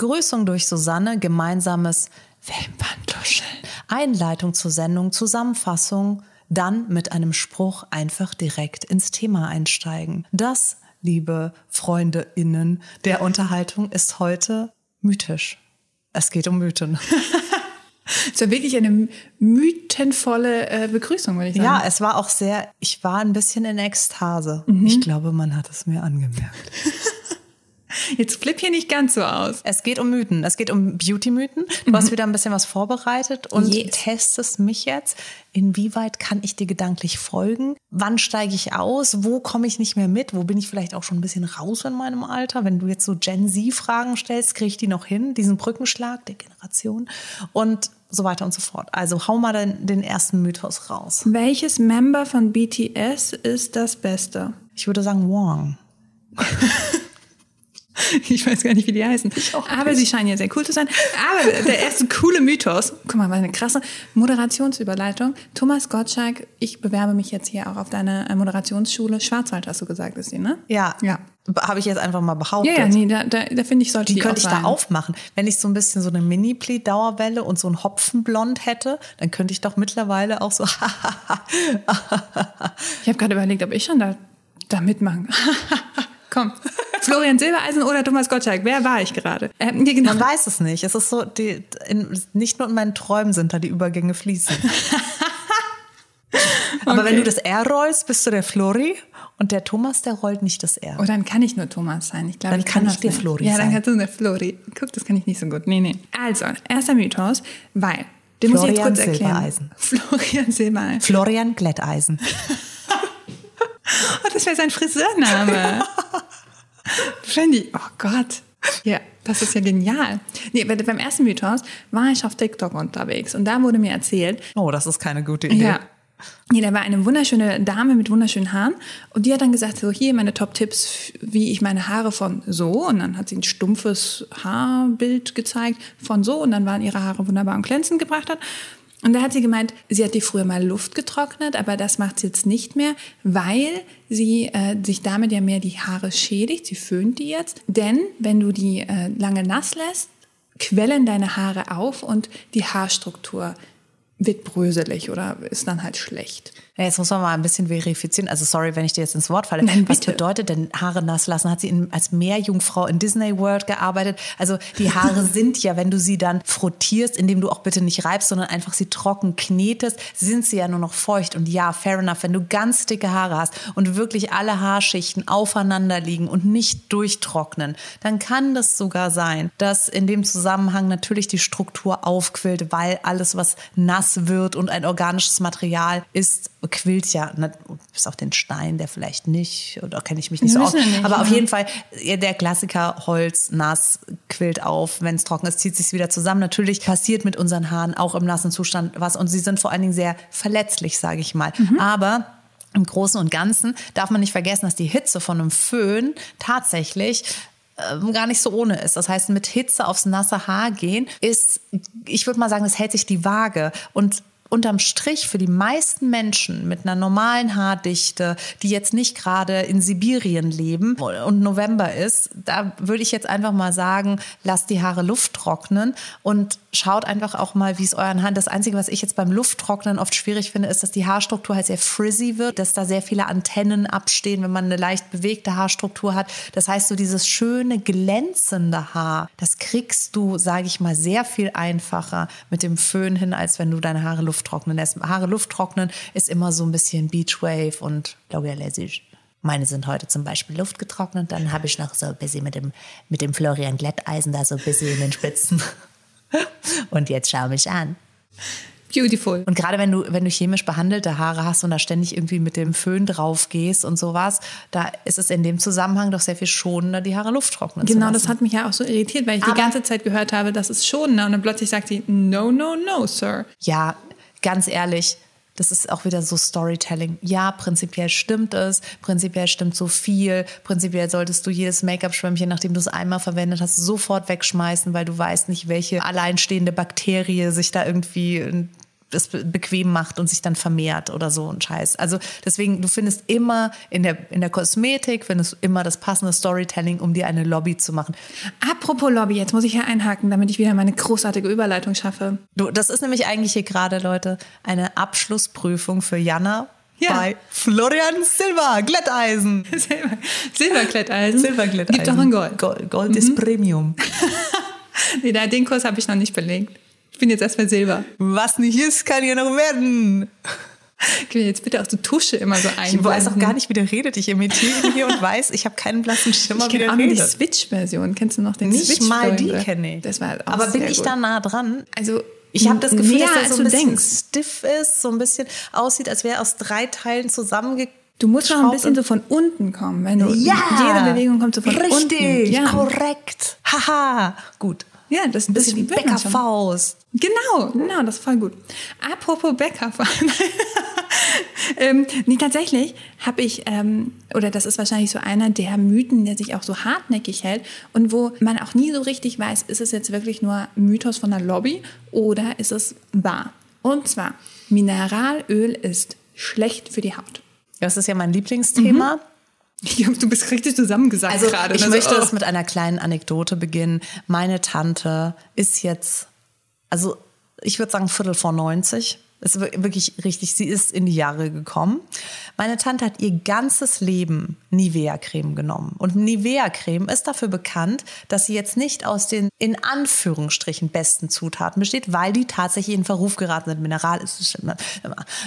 Begrüßung durch Susanne, gemeinsames Wimperntuscheln, Einleitung zur Sendung, Zusammenfassung, dann mit einem Spruch einfach direkt ins Thema einsteigen. Das, liebe FreundInnen der Unterhaltung, ist heute mythisch. Es geht um Mythen. Es war wirklich eine mythenvolle äh, Begrüßung, würde ich sagen. Ja, es war auch sehr, ich war ein bisschen in Ekstase. Ich glaube, man hat es mir angemerkt. Jetzt flipp hier nicht ganz so aus. Es geht um Mythen. Es geht um Beauty-Mythen. Du hast wieder ein bisschen was vorbereitet und Yes. testest mich jetzt. Inwieweit kann ich dir gedanklich folgen? Wann steige ich aus? Wo komme ich nicht mehr mit? Wo bin ich vielleicht auch schon ein bisschen raus in meinem Alter? Wenn du jetzt so Gen Z-Fragen stellst, kriege ich die noch hin? Diesen Brückenschlag der Generation und so weiter und so fort. Also hau mal den, den ersten Mythos raus. Welches Member von BTS ist das Beste? Ich würde sagen Wong. Ich weiß gar nicht, wie die heißen. Aber sie scheinen ja sehr cool zu sein. Aber der erste coole Mythos, guck mal, was eine krasse Moderationsüberleitung. Thomas Gottschalk, ich bewerbe mich jetzt hier auch auf deine äh, Moderationsschule. Schwarzwald hast du gesagt, ist die, ne? Ja. Ja. Habe ich jetzt einfach mal behauptet. Ja, ja, nee, da, da, da finde ich, sollte Die die, könnte ich sein. da aufmachen. Wenn ich so ein bisschen so eine Mini-Pleat-Dauerwelle und so ein Hopfenblond hätte, dann könnte ich doch mittlerweile auch so. Ich habe gerade überlegt, ob ich schon da, da mitmachen. Komm, Florian Silbereisen oder Thomas Gottschalk, wer war ich gerade? Ähm, nee, genau. Man weiß es nicht. Es ist so, die, in, nicht nur in meinen Träumen sind da die Übergänge fließen. Aber wenn du das R rollst, bist du der Flori und der Thomas, der rollt nicht das R. Oh, dann kann ich nur Thomas sein. Ich glaube, Dann ich kann ich das der. Flori Ja, dann sein. kannst du der Flori. Guck, das kann ich nicht so gut. Nee, nee. Also, erster Mythos, weil, den muss ich jetzt Florian kurz erklären. Silbereisen. Florian Silbereisen. Florian Glätteisen. Oh, das wäre sein Friseurname. Fände ich, oh Gott. Ja, das ist ja genial. Nee, bei- beim ersten Mythos war ich auf TikTok unterwegs und da wurde mir erzählt, Oh, das ist keine gute Idee. Ja. Nee, da war eine wunderschöne Dame mit wunderschönen Haaren und die hat dann gesagt, so hier meine Top-Tipps, wie ich meine Haare von so und dann hat sie ein stumpfes Haarbild gezeigt von so und dann waren ihre Haare wunderbar und glänzend gebracht hat. Und da hat sie gemeint, sie hat die früher mal Luft getrocknet, aber das macht sie jetzt nicht mehr, weil sie äh, sich damit ja mehr die Haare schädigt. Sie föhnt die jetzt. Denn wenn du die äh, lange nass lässt, quellen deine Haare auf und die Haarstruktur wird bröselig oder ist dann halt schlecht. Ja, jetzt muss man mal ein bisschen verifizieren. Also sorry, wenn ich dir jetzt ins Wort falle. Nein, Was bedeutet denn Haare nass lassen? Hat sie in, als Meerjungfrau in Disney World gearbeitet? Also die Haare sind ja, wenn du sie dann frottierst, indem du auch bitte nicht reibst, sondern einfach sie trocken knetest, sind sie ja nur noch feucht. Und ja, fair enough, wenn du ganz dicke Haare hast und wirklich alle Haarschichten aufeinander liegen und nicht durchtrocknen, dann kann das sogar sein, dass in dem Zusammenhang natürlich die Struktur aufquillt, weil alles, was nass wird und ein organisches Material ist, quillt ja, ne, bis auf den Stein, der vielleicht nicht, oder kenne ich mich nicht so aus. wissen ja nicht, Aber auf ja. jeden Fall, der Klassiker, Holz, nass, quillt auf, wenn es trocken ist, zieht sich wieder zusammen. Natürlich passiert mit unseren Haaren auch im nassen Zustand was und sie sind vor allen Dingen sehr verletzlich, sage ich mal. Mhm. Aber im Großen und Ganzen darf man nicht vergessen, dass die Hitze von einem Föhn tatsächlich ähm, gar nicht so ohne ist. Das heißt, mit Hitze aufs nasse Haar gehen ist, ich würde mal sagen, das hält sich die Waage. Und unterm Strich für die meisten Menschen mit einer normalen Haardichte, die jetzt nicht gerade in Sibirien leben und November ist, da würde ich jetzt einfach mal sagen, lasst die Haare Luft trocknen und schaut einfach auch mal, wie es euren Haaren. Das Einzige, was ich jetzt beim Lufttrocknen oft schwierig finde, ist, dass die Haarstruktur halt sehr frizzy wird, dass da sehr viele Antennen abstehen, wenn man eine leicht bewegte Haarstruktur hat. Das heißt, so dieses schöne, glänzende Haar, das kriegst du, sage ich mal, sehr viel einfacher mit dem Föhn hin, als wenn du deine Haare Luft trocknen lässt. Haare Luft trocknen ist immer so ein bisschen Beachwave und L'Oreal meine sind heute zum Beispiel luftgetrocknet. Dann habe ich noch so ein bisschen mit dem, mit dem Florian Glätteisen da so ein bisschen in den Spitzen. Und jetzt schau mich an. Beautiful. Und gerade wenn du, wenn du chemisch behandelte Haare hast und da ständig irgendwie mit dem Föhn drauf gehst und sowas, da ist es in dem Zusammenhang doch sehr viel schonender, die Haare Luft trocknen zu Genau, das hat mich ja auch so irritiert, weil ich Aber- die ganze Zeit gehört habe, das ist schon, ne? und dann plötzlich sagt sie, no, no, no, Sir. Ja, ganz ehrlich, das ist auch wieder so Storytelling. Ja, prinzipiell stimmt es, prinzipiell stimmt so viel, prinzipiell solltest du jedes Make-up-Schwämmchen, nachdem du es einmal verwendet hast, sofort wegschmeißen, weil du weißt nicht, welche alleinstehende Bakterie sich da irgendwie das bequem macht und sich dann vermehrt oder so ein Scheiß. Also deswegen, du findest immer in der, in der Kosmetik, findest du immer das passende Storytelling, um dir eine Lobby zu machen. Apropos Lobby, jetzt muss ich ja einhaken, damit ich wieder meine großartige Überleitung schaffe. Du, das ist nämlich eigentlich hier gerade, Leute, eine Abschlussprüfung für Jana ja. bei Florian Silber, Glätteisen. Silber, Silberglätteisen. Silberglätteisen. Gibt auch in Gold. Gold, Gold mhm. ist Premium. nee, den Kurs habe ich noch nicht belegt. Ich bin jetzt erstmal Silber. Was nicht ist, kann ja noch werden. Ich will jetzt bitte auch so Tusche immer so ein. Ich weiß auch gar nicht, wie der redet. Ich imitiere hier und weiß, ich habe keinen blassen Schimmer, ich wie der redet. die Switch-Version. Kennst du noch den nicht Switch? Nicht mal die kenne ich. Das war auch Aber bin ich gut. da nah dran? Also ich habe das Gefühl, dass er so ein als du bisschen denkst. stiff ist, so ein bisschen aussieht, als wäre er aus drei Teilen zusammenge Du musst noch ein bisschen so von unten kommen, wenn du Ja! jede Bewegung kommt so von Richtig, unten. Ja. korrekt. Haha, gut. Ja, das, Ein bisschen wie man schon. Bäckerfaust. Genau, genau, das ist voll gut. Apropos Bäcker. ähm, nee, tatsächlich habe ich, ähm, oder das ist wahrscheinlich so einer der Mythen, der sich auch so hartnäckig hält und wo man auch nie so richtig weiß, ist es jetzt wirklich nur Mythos von der Lobby oder ist es wahr? Und zwar, Mineralöl ist schlecht für die Haut. Das ist ja mein Lieblingsthema. Glaube, du bist richtig zusammengesagt Also gerade. ich ne? möchte So, es mit einer kleinen Anekdote beginnen. Meine Tante ist jetzt, also ich würde sagen Viertel vor 90. Ist wir- wirklich richtig, sie ist in die Jahre gekommen. Meine Tante hat ihr ganzes Leben Nivea-Creme genommen. Und Nivea-Creme ist dafür bekannt, dass sie jetzt nicht aus den in Anführungsstrichen besten Zutaten besteht, weil die tatsächlich in Verruf geraten sind. Mineral ist es.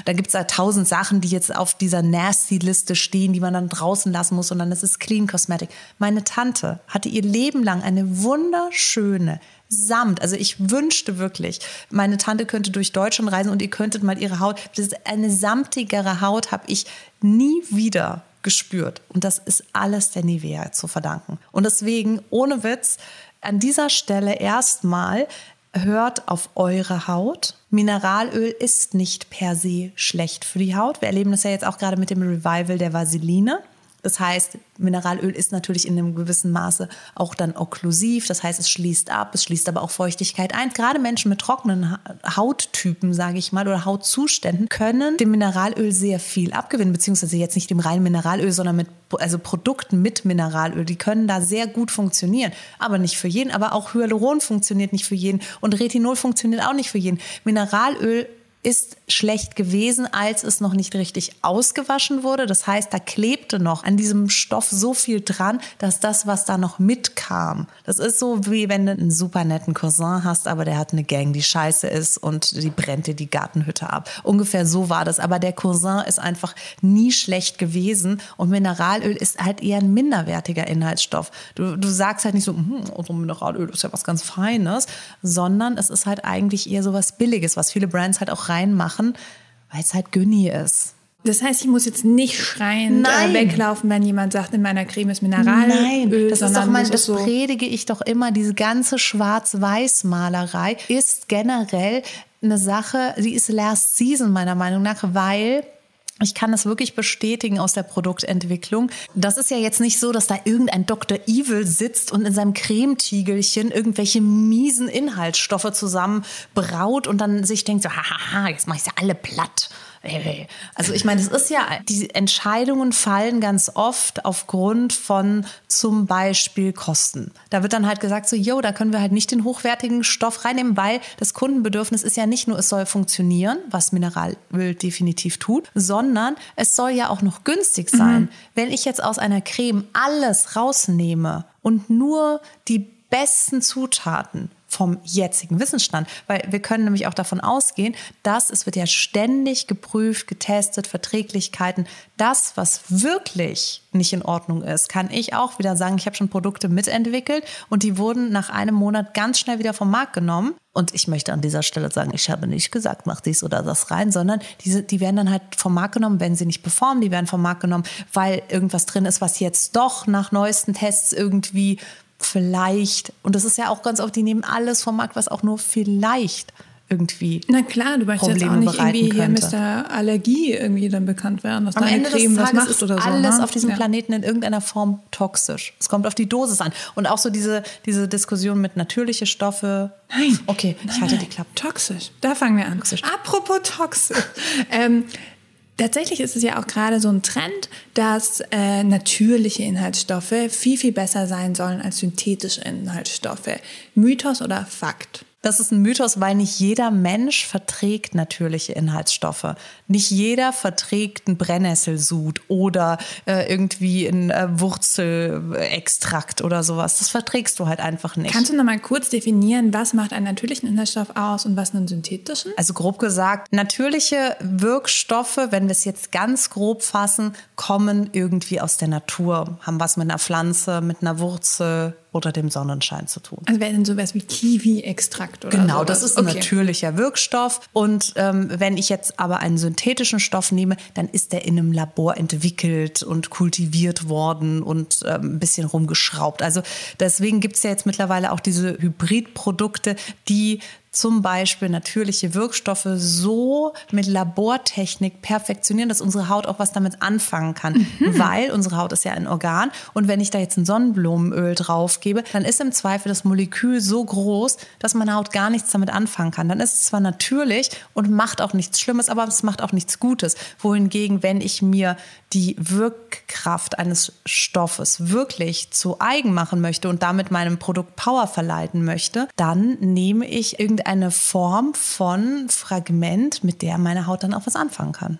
Da gibt es da tausend Sachen, die jetzt auf dieser Nasty-Liste stehen, die man dann draußen lassen muss und dann ist es Clean Cosmetic. Meine Tante hatte ihr Leben lang eine wunderschöne Samt. Also ich wünschte wirklich, meine Tante könnte durch Deutschland reisen und ihr könntet mal ihre Haut, das ist eine samtigere Haut habe ich nie wieder gespürt. Und das ist alles der Nivea zu verdanken. Und deswegen, ohne Witz, an dieser Stelle erstmal hört auf eure Haut. Mineralöl ist nicht per se schlecht für die Haut. Wir erleben das ja jetzt auch gerade mit dem Revival der Vaseline. Das heißt, Mineralöl ist natürlich in einem gewissen Maße auch dann okklusiv. Das heißt, es schließt ab, es schließt aber auch Feuchtigkeit ein. Gerade Menschen mit trockenen Ha- Hauttypen, sage ich mal, oder Hautzuständen können dem Mineralöl sehr viel abgewinnen, beziehungsweise jetzt nicht dem reinen Mineralöl, sondern mit also Produkten mit Mineralöl. Die können da sehr gut funktionieren, aber nicht für jeden. Aber auch Hyaluron funktioniert nicht für jeden und Retinol funktioniert auch nicht für jeden. Mineralöl ist schlecht gewesen, als es noch nicht richtig ausgewaschen wurde. Das heißt, da klebte noch an diesem Stoff so viel dran, dass das, was da noch mitkam, das ist so wie wenn du einen super netten Cousin hast, aber der hat eine Gang, die scheiße ist und die brennt dir die Gartenhütte ab. Ungefähr so war das. Aber der Cousin ist einfach nie schlecht gewesen und Mineralöl ist halt eher ein minderwertiger Inhaltsstoff. Du, du sagst halt nicht so, hm, also Mineralöl ist ja was ganz Feines, sondern es ist halt eigentlich eher so was Billiges, was viele Brands halt auch reinmachen, weil es halt Günni ist. Das heißt, ich muss jetzt nicht schreiend Nein. äh, weglaufen, wenn jemand sagt, in meiner Creme ist Mineralöl. Nein, das ist doch mein, das so predige ich doch immer. Diese ganze Schwarz-Weiß-Malerei ist generell eine Sache, die ist Last Season meiner Meinung nach, weil ich kann das wirklich bestätigen aus der Produktentwicklung. Das ist ja jetzt nicht so, dass da irgendein Dr. Evil sitzt und in seinem Cremetiegelchen irgendwelche miesen Inhaltsstoffe zusammen braut und dann sich denkt so, hahaha, jetzt mach ich sie alle platt. Also ich meine, es ist ja, die Entscheidungen fallen ganz oft aufgrund von zum Beispiel Kosten. Da wird dann halt gesagt so, yo, da können wir halt nicht den hochwertigen Stoff reinnehmen, weil das Kundenbedürfnis ist ja nicht nur, es soll funktionieren, was Mineralöl definitiv tut, sondern es soll ja auch noch günstig sein. Wenn ich jetzt aus einer Creme alles rausnehme und nur die besten Zutaten vom jetzigen Wissensstand, weil wir können nämlich auch davon ausgehen, dass es wird ja ständig geprüft, getestet, Verträglichkeiten. Das, was wirklich nicht in Ordnung ist, kann ich auch wieder sagen, ich habe schon Produkte mitentwickelt und die wurden nach einem Monat ganz schnell wieder vom Markt genommen. Und ich möchte an dieser Stelle sagen, ich habe nicht gesagt, mach dies oder das rein, sondern diese, die werden dann halt vom Markt genommen, wenn sie nicht performen, die werden vom Markt genommen, weil irgendwas drin ist, was jetzt doch nach neuesten Tests irgendwie vielleicht, und das ist ja auch ganz oft, die nehmen alles vom Markt, was auch nur vielleicht irgendwie Na klar, du möchtest jetzt auch Probleme nicht irgendwie hier Mr. Allergie irgendwie dann bekannt werden, dass Am deine Ende Creme des was Tages macht ist oder so. alles ne? auf diesem ja. Planeten in irgendeiner Form toxisch. Es kommt auf die Dosis an. Und auch so diese, diese Diskussion mit natürliche Stoffe. Nein. Okay, ich halte die Klappe. Toxisch. Da fangen wir an. Apropos toxisch. ähm, tatsächlich ist es ja auch gerade so ein Trend, dass äh, natürliche Inhaltsstoffe viel, viel besser sein sollen als synthetische Inhaltsstoffe. Mythos oder Fakt? Das ist ein Mythos, weil nicht jeder Mensch verträgt natürliche Inhaltsstoffe. Nicht jeder verträgt einen Brennnesselsud oder äh, irgendwie einen äh, Wurzelextrakt oder sowas. Das verträgst du halt einfach nicht. Kannst du noch mal kurz definieren, was macht einen natürlichen Inhaltsstoff aus und was einen synthetischen? Also grob gesagt, natürliche Wirkstoffe, wenn wir es jetzt ganz grob fassen, kommen irgendwie aus der Natur, haben was mit einer Pflanze, mit einer Wurzel oder dem Sonnenschein zu tun. Also wäre denn sowas wie Kiwi-Extrakt oder Genau, sowas? das ist ein okay. natürlicher Wirkstoff. Und ähm, wenn ich jetzt aber einen synthetischen Stoff nehme, dann ist der in einem Labor entwickelt und kultiviert worden und ähm, ein bisschen rumgeschraubt. Also deswegen gibt es ja jetzt mittlerweile auch diese Hybridprodukte, die zum Beispiel natürliche Wirkstoffe so mit Labortechnik perfektionieren, dass unsere Haut auch was damit anfangen kann. Weil unsere Haut ist ja ein Organ und wenn ich da jetzt ein Sonnenblumenöl drauf gebe, dann ist im Zweifel das Molekül so groß, dass meine Haut gar nichts damit anfangen kann. Dann ist es zwar natürlich und macht auch nichts Schlimmes, aber es macht auch nichts Gutes. Wohingegen, wenn ich mir die Wirkkraft eines Stoffes wirklich zu eigen machen möchte und damit meinem Produkt Power verleiten möchte, dann nehme ich irgendeine Form von Fragment, mit der meine Haut dann auch was anfangen kann.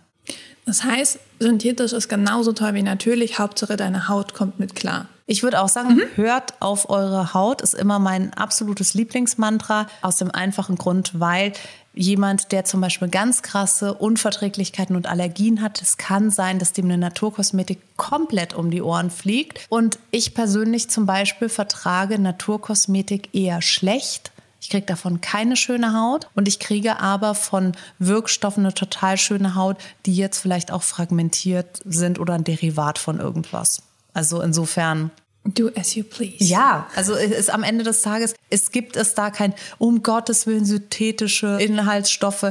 Das heißt, synthetisch ist genauso toll wie natürlich. Hauptsache, deine Haut kommt mit klar. Ich würde auch sagen, hört auf eure Haut, ist immer mein absolutes Lieblingsmantra. Aus dem einfachen Grund, weil jemand, der zum Beispiel ganz krasse Unverträglichkeiten und Allergien hat, es kann sein, dass dem eine Naturkosmetik komplett um die Ohren fliegt. Und ich persönlich zum Beispiel vertrage Naturkosmetik eher schlecht. Ich kriege davon keine schöne Haut und ich kriege aber von Wirkstoffen eine total schöne Haut, die jetzt vielleicht auch fragmentiert sind oder ein Derivat von irgendwas. Also insofern Do as you please. ja, also es ist am Ende des Tages, es gibt es da kein um Gottes Willen synthetische Inhaltsstoffe.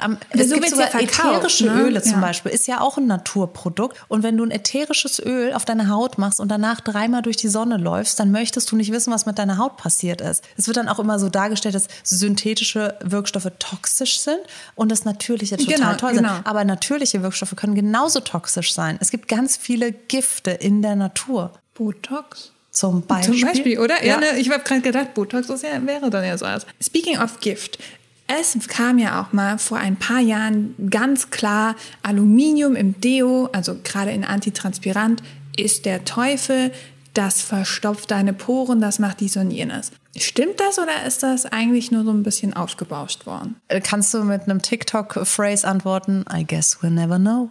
Am- Es so gibt sogar ja ätherische ne? Öle zum Ja. Beispiel, ist ja auch ein Naturprodukt. Und wenn du ein ätherisches Öl auf deine Haut machst und danach dreimal durch die Sonne läufst, dann möchtest du nicht wissen, was mit deiner Haut passiert ist. Es wird dann auch immer so dargestellt, dass synthetische Wirkstoffe toxisch sind und das natürliche total Genau, toll genau. sind. Aber natürliche Wirkstoffe können genauso toxisch sein. Es gibt ganz viele Gifte in der Natur. Botox. Zum Beispiel. Zum Beispiel, oder? Ja, Ja. ne, ich habe gerade gedacht, Botox ist ja, wäre dann ja so was. Speaking of Gift. Es kam ja auch mal vor ein paar Jahren ganz klar, Aluminium im Deo, also gerade in Antitranspirant, ist der Teufel. Das verstopft deine Poren, das macht dies und jenes. Stimmt das oder ist das eigentlich nur so ein bisschen aufgebauscht worden? Kannst du mit einem TikTok-Phrase antworten? I guess we'll never know.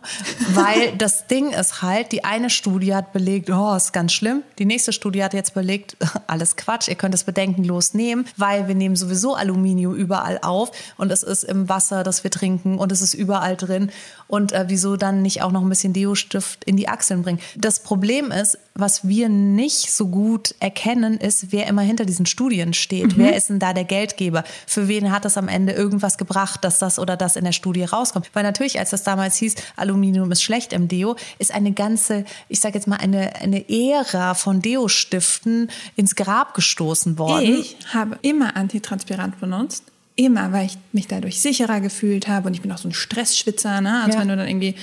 Weil das Ding ist halt, die eine Studie hat belegt, oh, ist ganz schlimm. Die nächste Studie hat jetzt belegt, alles Quatsch, ihr könnt es bedenkenlos nehmen, weil wir nehmen sowieso Aluminium überall auf und es ist im Wasser, das wir trinken und es ist überall drin. Und äh, wieso dann nicht auch noch ein bisschen Deo-Stift in die Achseln bringen? Das Problem ist, was wir nicht so gut erkennen, ist, wer immer hinter diesen Studien steht. Wer ist denn da der Geldgeber? Für wen hat das am Ende irgendwas gebracht, dass das oder das in der Studie rauskommt? Weil natürlich, als das damals hieß, Aluminium ist schlecht im Deo, ist eine ganze, ich sage jetzt mal, eine, eine Ära von Deo-Stiften ins Grab gestoßen worden. Ich habe immer Antitranspirant benutzt. Immer, weil ich mich dadurch sicherer gefühlt habe. Und ich bin auch so ein Stressschwitzer, ne? Also Ja. wenn du dann irgendwie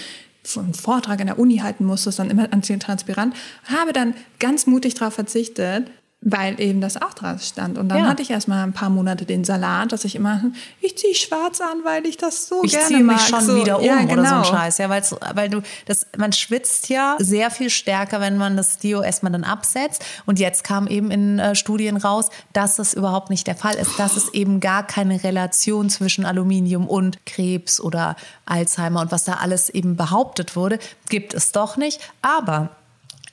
einen Vortrag in der Uni halten musstest, dann immer Antitranspirant. Habe dann ganz mutig darauf verzichtet, weil eben das auch dran stand. Und dann Ja. hatte ich erst mal ein paar Monate den Salat, dass ich immer, ich ziehe schwarz an, weil ich das so ich gerne ziehe mich mag. schon so, wieder um ja, oder so genau. ein Scheiß, ja, weil's, weil du das, man schwitzt ja sehr viel stärker, wenn man das Deo erstmal dann absetzt. Und jetzt kam eben in äh, Studien raus, dass das überhaupt nicht der Fall ist, dass es eben gar keine Relation zwischen Aluminium und Krebs oder Alzheimer und was da alles eben behauptet wurde, gibt es doch nicht. Aber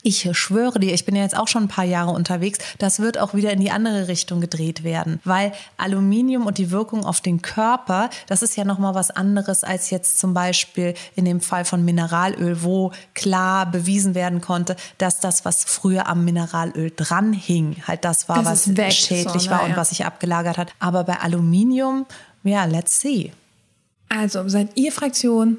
ich schwöre dir, ich bin ja jetzt auch schon ein paar Jahre unterwegs, das wird auch wieder in die andere Richtung gedreht werden, weil Aluminium und die Wirkung auf den Körper, das ist ja nochmal was anderes als jetzt zum Beispiel in dem Fall von Mineralöl, wo klar bewiesen werden konnte, dass das, was früher am Mineralöl dranhing, halt das war, Das was weg, schädlich so, war na und ja. was sich abgelagert hat. Aber bei Aluminium, ja, let's see. Also, seid ihr Fraktion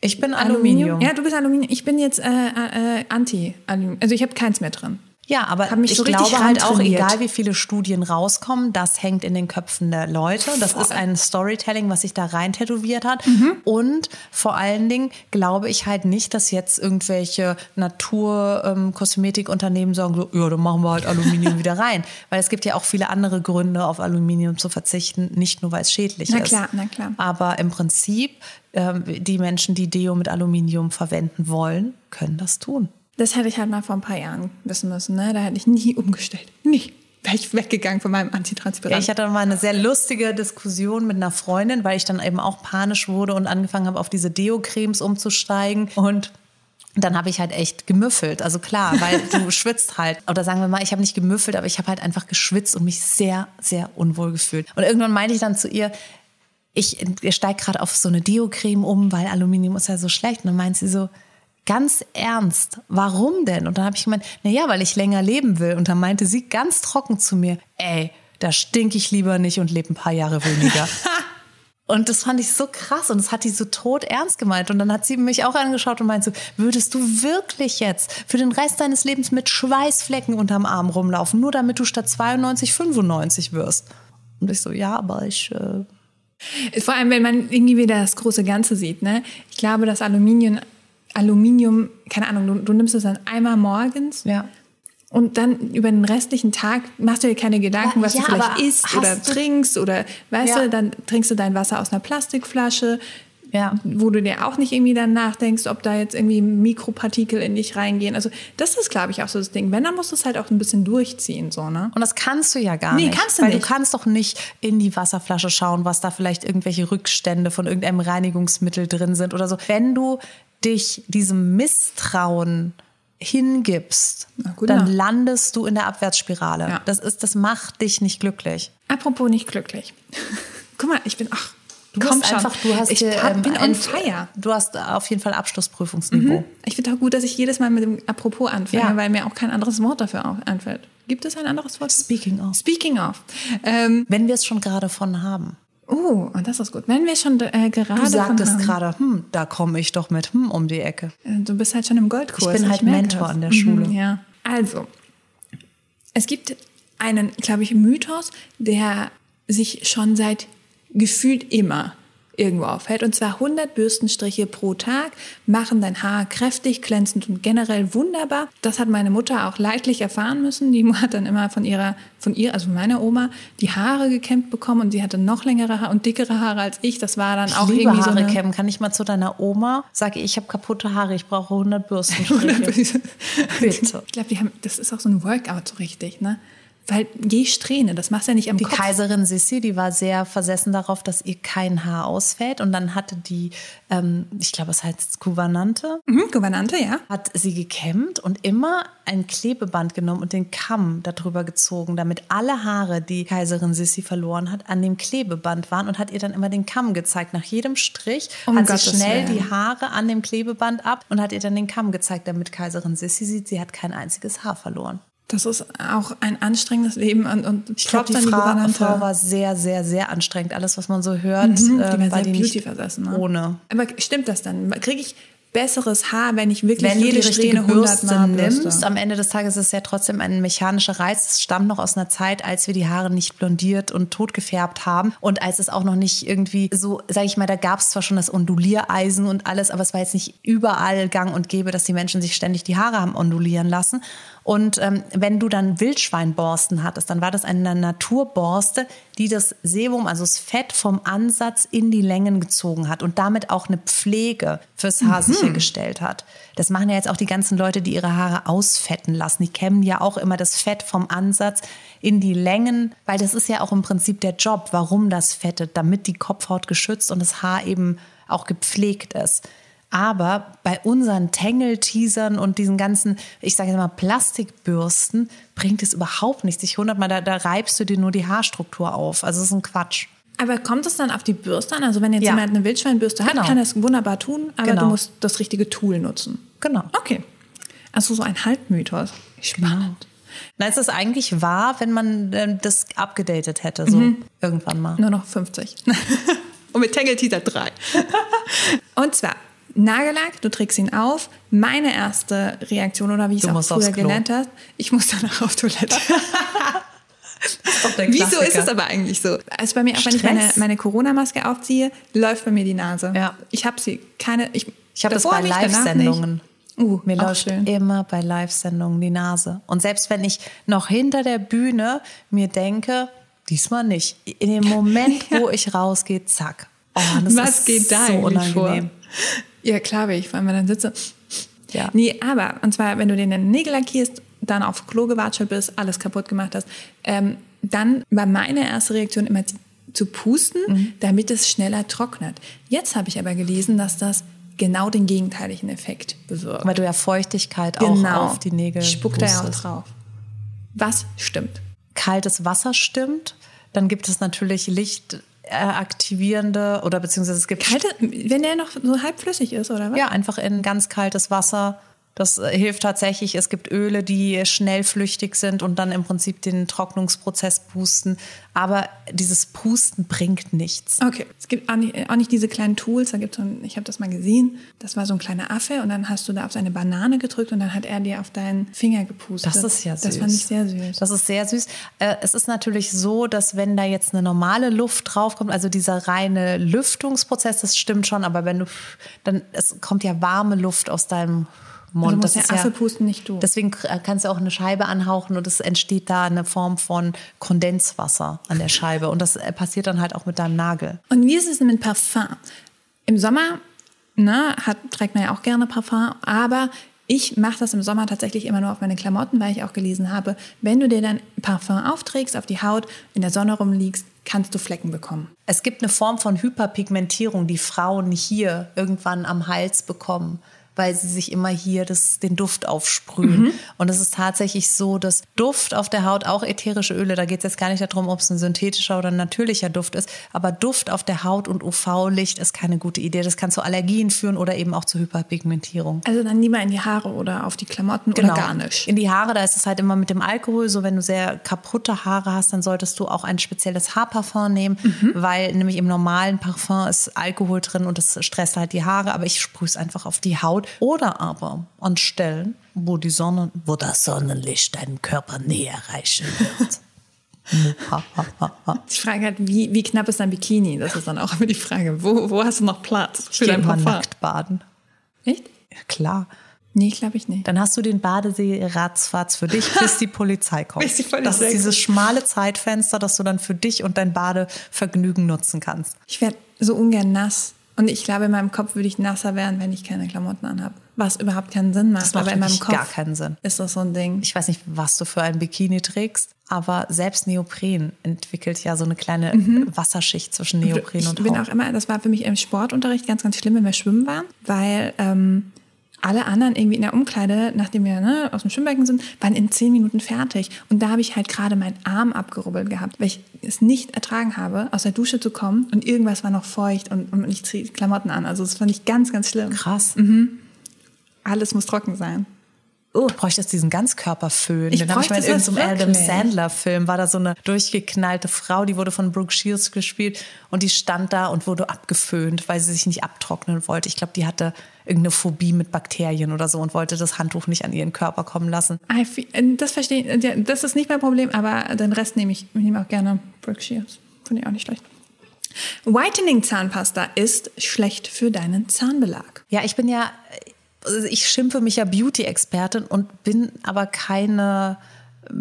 Ich bin Aluminium. Ja, du bist Aluminium. Ich bin jetzt äh, äh, Anti-Aluminium. Also ich habe keins mehr drin. Ja, aber ich so glaube halt auch, egal wie viele Studien rauskommen, das hängt in den Köpfen der Leute. Das ist ein Storytelling, was sich da rein tätowiert hat. Mhm. Und vor allen Dingen glaube ich halt nicht, dass jetzt irgendwelche Naturkosmetikunternehmen sagen, so, ja, dann machen wir halt Aluminium wieder rein. Weil es gibt ja auch viele andere Gründe, auf Aluminium zu verzichten, nicht nur weil es schädlich Na ist. klar, na klar. Aber im Prinzip, ähm, die Menschen, die Deo mit Aluminium verwenden wollen, können das tun. Das hätte ich halt mal vor ein paar Jahren wissen müssen. Ne? Da hätte ich nie umgestellt. Nie. Wäre ich weggegangen von meinem Antitranspirant. Ja, ich hatte mal eine sehr lustige Diskussion mit einer Freundin, weil ich dann eben auch panisch wurde und angefangen habe, auf diese Deo-Cremes umzusteigen. Und dann habe ich halt echt gemüffelt. Also klar, weil du schwitzt halt. Oder sagen wir mal, ich habe nicht gemüffelt, aber ich habe halt einfach geschwitzt und mich sehr, sehr unwohl gefühlt. Und irgendwann meinte ich dann zu ihr, ich steige gerade auf so eine Deo-Creme um, weil Aluminium ist ja so schlecht. Und dann meint sie so, ganz ernst, warum denn? Und dann habe ich gemeint, na ja, weil ich länger leben will. Und dann meinte sie ganz trocken zu mir, ey, da stink ich lieber nicht und lebe ein paar Jahre weniger. Und das fand ich so krass und das hat die so tot ernst gemeint. Und dann hat sie mich auch angeschaut und meinte so, würdest du wirklich jetzt für den Rest deines Lebens mit Schweißflecken unterm Arm rumlaufen, nur damit du statt 92 95 wirst? Und ich so, ja, aber ich... Äh, Vor allem, wenn man irgendwie wieder das große Ganze sieht. Ne? Ich glaube, dass Aluminium, Aluminium, keine Ahnung, du, du nimmst es dann einmal morgens ja. und dann über den restlichen Tag machst du dir keine Gedanken, was ja, du vielleicht isst oder du- trinkst oder weißt Ja. du, dann trinkst du dein Wasser aus einer Plastikflasche. Ja. Wo du dir auch nicht irgendwie dann nachdenkst, ob da jetzt irgendwie Mikropartikel in dich reingehen. Also, das ist, glaube ich, auch so das Ding. Wenn, dann musst du es halt auch ein bisschen durchziehen, so, ne? Und das kannst du ja gar Nee, nicht. kannst du weil nicht. du kannst doch nicht in die Wasserflasche schauen, was da vielleicht irgendwelche Rückstände von irgendeinem Reinigungsmittel drin sind oder so. Wenn du dich diesem Misstrauen hingibst, gut, dann na. landest du in der Abwärtsspirale. Ja. Das ist, das macht dich nicht glücklich. Apropos nicht glücklich. Guck mal, ich bin, ach, Du komm bist schon. einfach, du hast ich dir, hab, ähm, bin on fire. Du hast auf jeden Fall Abschlussprüfungsniveau. Ich finde auch gut, dass ich jedes Mal mit dem Apropos anfange, Ja. weil mir auch kein anderes Wort dafür einfällt. Gibt es ein anderes Wort? Speaking of. Speaking of. Ähm, Wenn wir es schon gerade von haben. Oh, und das ist gut. Wenn wir schon äh, gerade Du sagtest gerade, hm, da komme ich doch mit hm um die Ecke. äh, du bist halt schon im Goldkurs. Ich bin halt merke Mentor an der Schule. Mhm, ja. Also, es gibt einen, glaube ich, Mythos, der sich schon seit gefühlt immer irgendwo auffällt. Und zwar 100 Bürstenstriche pro Tag machen dein Haar kräftig, glänzend und generell wunderbar. Das hat meine Mutter auch leidlich erfahren müssen. Die hat dann immer von ihrer, von ihr, also von meiner Oma, die Haare gekämmt bekommen und sie hatte noch längere Haare und dickere Haare als ich. Das war dann auch ich liebe irgendwie Haare so eine, kämmen. Kann ich mal zu deiner Oma sagen, ich habe kaputte Haare, ich brauche 100 Bürstenstriche. Bitte. Ich glaube, die haben, das ist auch so ein Workout so richtig, ne? Weil je Strähne, das machst du ja nicht am Die Kopf. Kaiserin Sissi, die war sehr versessen darauf, dass ihr kein Haar ausfällt. Und dann hatte die, ähm, ich glaube, es heißt Gouvernante, Mhm, Gouvernante, ja. hat sie gekämmt und immer ein Klebeband genommen und den Kamm darüber gezogen, damit alle Haare, die Kaiserin Sissi verloren hat, an dem Klebeband waren und hat ihr dann immer den Kamm gezeigt. Nach jedem Strich Um hat Gottes sie schnell Willen. die Haare an dem Klebeband ab und hat ihr dann den Kamm gezeigt, damit Kaiserin Sissi sieht, sie hat kein einziges Haar verloren. Das ist auch ein anstrengendes Leben und, und Ich glaube, die Frau. Frau war sehr, sehr, sehr anstrengend. Alles, was man so hört, Mhm, die äh, war war sehr die nicht beauty-versessen, ne? ohne. Aber stimmt das dann? Kriege ich besseres Haar, wenn ich wirklich Wenn jede richtige Strähne 100 Bürste Mal nimmst, am Ende des Tages ist es ja trotzdem ein mechanischer Reiz. Es stammt noch aus einer Zeit, als wir die Haare nicht blondiert und tot gefärbt haben und als es auch noch nicht irgendwie so, sage ich mal, da gab es zwar schon das Onduliereisen und alles, aber es war jetzt nicht überall gang und gäbe, dass die Menschen sich ständig die Haare haben ondulieren lassen. Und ähm, wenn du dann Wildschweinborsten hattest, dann war das eine Naturborste, die das Sebum, also das Fett vom Ansatz in die Längen gezogen hat und damit auch eine Pflege fürs Haar sichergestellt hat. Das machen ja jetzt auch die ganzen Leute, die ihre Haare ausfetten lassen. Die kämmen ja auch immer das Fett vom Ansatz in die Längen, weil das ist ja auch im Prinzip der Job, warum das fettet, damit die Kopfhaut geschützt und das Haar eben auch gepflegt ist. Aber bei unseren Tangle-Teasern und diesen ganzen, ich sage jetzt mal, Plastikbürsten bringt es überhaupt nichts. Ich hundertmal, da, da reibst du dir nur die Haarstruktur auf. Also das ist ein Quatsch. Aber kommt es dann auf die Bürste an? Also wenn jetzt Ja. jemand eine Wildschweinbürste hat, Genau. kann er es wunderbar tun, aber Genau. du musst das richtige Tool nutzen. Genau. Okay. Also so ein Halbmythos. Spannend. Na, es ist eigentlich wahr, wenn man ähm, das abgedatet hätte, so irgendwann mal. Nur noch 50. Und mit Tangle Teaser 3. Und zwar Nagellack, du trägst ihn auf. Meine erste Reaktion oder wie ich Du es auch früher gelernt habe, ich muss danach auf Toilette. Der Wieso ist es aber eigentlich so? Also bei mir, auch wenn ich meine, meine Corona-Maske aufziehe, läuft bei mir die Nase. Ja. Ich habe sie keine. Ich, Ich habe das bei Live-Sendungen. Uh, Mir läuft schön. immer bei Live-Sendungen die Nase. Und selbst wenn ich noch hinter der Bühne mir denke, diesmal nicht. In dem Moment, wo ich rausgehe, zack. Oh, das Was ist geht da so unangenehm. vor? Ja, klar, wenn ich vor allem dann sitze. Ja. Nee, aber, und zwar, wenn du dir den Nägel lackierst, dann auf Klo gewatschelt bist, alles kaputt gemacht hast, ähm, dann war meine erste Reaktion immer zu- pusten, Mhm. damit es schneller trocknet. Jetzt habe ich aber gelesen, dass das genau den gegenteiligen Effekt bewirkt. Weil du ja Feuchtigkeit genau. auch auf die Nägel Spuckt er ja auch drauf. Was stimmt? kaltes Wasser stimmt. Dann gibt es natürlich lichtaktivierende oder beziehungsweise es gibt Kalte, wenn der noch so halbflüssig ist, oder was? ja einfach in ganz kaltes Wasser. Das äh, hilft tatsächlich. Es gibt Öle, die schnell flüchtig sind und dann im Prinzip den Trocknungsprozess boosten. Aber dieses Pusten bringt nichts. Okay. Es gibt auch nicht, auch nicht diese kleinen Tools. Da gibt so ein, ich habe das mal gesehen. Das war so ein kleiner Affe und dann hast du da auf seine Banane gedrückt und dann hat er dir auf deinen Finger gepustet. Das ist ja süß. Das fand ich sehr süß. Das ist sehr süß. Äh, Es ist natürlich so, dass wenn da jetzt eine normale Luft draufkommt, also dieser reine Lüftungsprozess, das stimmt schon, aber wenn du, dann, es kommt ja warme Luft aus deinem Mund. Also das der ist Affe ja, pusten, nicht du. Deswegen k- kannst du auch eine Scheibe anhauchen und es entsteht da eine Form von Kondenswasser an der Scheibe. Und das äh, passiert dann halt auch mit deinem Nagel. Und wie ist es denn mit Parfum? Im Sommer ne, hat, trägt man ja auch gerne Parfum, aber ich mache das im Sommer tatsächlich immer nur auf meine Klamotten, weil ich auch gelesen habe, wenn du dir dann Parfum aufträgst, auf die Haut, in der Sonne rumliegst, kannst du Flecken bekommen. Es gibt eine Form von Hyperpigmentierung, die Frauen hier irgendwann am Hals bekommen, weil sie sich immer hier das, den Duft aufsprühen. Und es ist tatsächlich so, dass Duft auf der Haut, auch ätherische Öle, da geht es jetzt gar nicht darum, ob es ein synthetischer oder ein natürlicher Duft ist, aber Duft auf der Haut und UV-Licht ist keine gute Idee. Das kann zu Allergien führen oder eben auch zu Hyperpigmentierung. Also dann lieber in die Haare oder auf die Klamotten oder gar nicht. In die Haare, da ist es halt immer mit dem Alkohol so, wenn du sehr kaputte Haare hast, dann solltest du auch ein spezielles Haarparfum nehmen, Mhm. weil nämlich im normalen Parfum ist Alkohol drin und das stresst halt die Haare, aber ich sprühe es einfach auf die Haut oder aber an Stellen, wo die Sonne, wo das Sonnenlicht deinen Körper näher erreichen wird. Ich frage halt, wie, wie knapp ist dein Bikini? Das ist dann auch immer die Frage. Wo, wo hast du noch Platz Ich für gehe dein Parfum? nackt baden. Echt? Ja, klar. Nee, glaube ich nicht. Dann hast du den Badesee ratzfatz für dich, bis die Polizei kommt. Bis die Polizei das ist dieses schmale Zeitfenster, das du dann für dich und dein Badevergnügen nutzen kannst. Ich werde so ungern nass. Und ich glaube, in meinem Kopf würde ich nasser werden, wenn ich keine Klamotten anhabe. Was überhaupt keinen Sinn macht. Das macht Aber in meinem Kopf gar keinen Sinn. ist das so ein Ding. Ich weiß nicht, was du für ein Bikini trägst, aber selbst Neopren entwickelt ja so eine kleine Wasserschicht zwischen Neopren ich und bin Haut. auch immer, das war für mich im Sportunterricht ganz, ganz schlimm, wenn wir schwimmen waren, weil ähm, alle anderen irgendwie in der Umkleide, nachdem wir ne, aus dem Schwimmbecken sind, waren in zehn Minuten fertig. Und da habe ich halt gerade meinen Arm abgerubbelt gehabt, weil ich es nicht ertragen habe, aus der Dusche zu kommen und irgendwas war noch feucht und, und ich ziehe Klamotten an. Also das fand ich ganz, ganz schlimm. Krass. Alles muss trocken sein. Oh, du bräuchtest diesen Ganzkörperföhn. Ich Den habe ich mal in bräuchte irgendeinem Adam wirklich. Sandler-Film. War da so eine durchgeknallte Frau, die wurde von Brooke Shields gespielt und die stand da und wurde abgeföhnt, weil sie sich nicht abtrocknen wollte. Ich glaube, die hatte irgendeine Phobie mit Bakterien oder so und wollte das Handtuch nicht an ihren Körper kommen lassen. Äh, Das verstehe ich. Ja, Das ist nicht mein Problem, aber den Rest nehme ich. Ich nehme auch gerne Brooke Shields. Finde ich auch nicht schlecht. Whitening Zahnpasta ist schlecht für deinen Zahnbelag. Ja, ich bin ja, ich schimpfe mich ja Beauty-Expertin und bin aber keine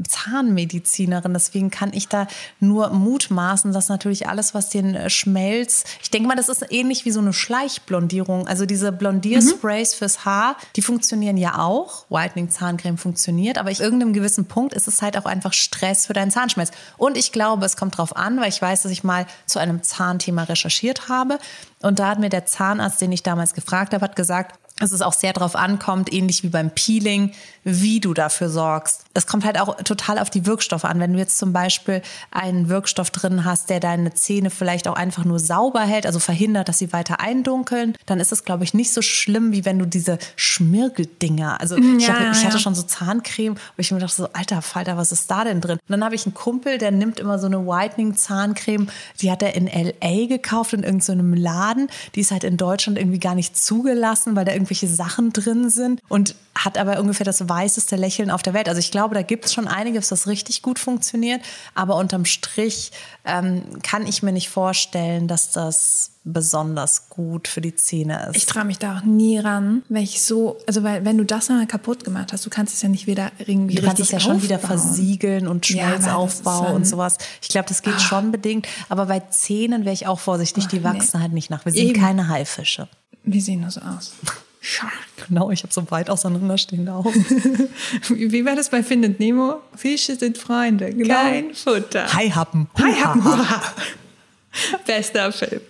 Zahnmedizinerin, deswegen kann ich da nur mutmaßen, dass natürlich alles, was den äh, Schmelz, ich denke mal, das ist ähnlich wie so eine Schleichblondierung. Also diese Blondiersprays mhm. fürs Haar, die funktionieren ja auch. Whitening Zahncreme funktioniert, aber ich irgendeinem gewissen Punkt ist es halt auch einfach Stress für deinen Zahnschmelz. Und ich glaube, es kommt drauf an, weil ich weiß, dass ich mal zu einem Zahnthema recherchiert habe. Und da hat mir der Zahnarzt, den ich damals gefragt habe, hat gesagt, dass es auch sehr darauf ankommt, ähnlich wie beim Peeling, wie du dafür sorgst. Es kommt halt auch total auf die Wirkstoffe an. Wenn du jetzt zum Beispiel einen Wirkstoff drin hast, der deine Zähne vielleicht auch einfach nur sauber hält, also verhindert, dass sie weiter eindunkeln, dann ist es, glaube ich, nicht so schlimm, wie wenn du diese Schmirgeldinger, also ja, ich, hatte, ich hatte schon so Zahncreme, wo ich mir dachte so, alter Falter, was ist da denn drin? Und dann habe ich einen Kumpel, der nimmt immer so eine Whitening Zahncreme, die hat er in L.A. gekauft in irgendeinem so Laden. Die ist halt in Deutschland irgendwie gar nicht zugelassen, weil da irgendwelche Sachen drin sind und hat aber ungefähr das weißeste Lächeln auf der Welt. Also ich glaube, da gibt es schon einiges, das richtig gut funktioniert. Aber unterm Strich ähm, kann ich mir nicht vorstellen, dass das besonders gut für die Zähne ist. Ich traue mich da auch nie ran, weil ich so, also weil wenn du das mal kaputt gemacht hast, du kannst es ja nicht wieder irgendwie Du kannst es ja aufbauen. schon wieder versiegeln und Schmelzaufbau ja, und sowas. Ich glaube, das geht oh. schon bedingt. Aber bei Zähnen wäre ich auch vorsichtig, oh, die wachsen nee. halt nicht nach. Wir sind Eben. keine Haifische. Wir sehen nur so aus. Genau, ich habe so weit auseinanderstehende Augen. Wie war das bei Findet Nemo? Fische sind Freunde, genau. kein Futter. Haihappen. Haihappen. Bester Film.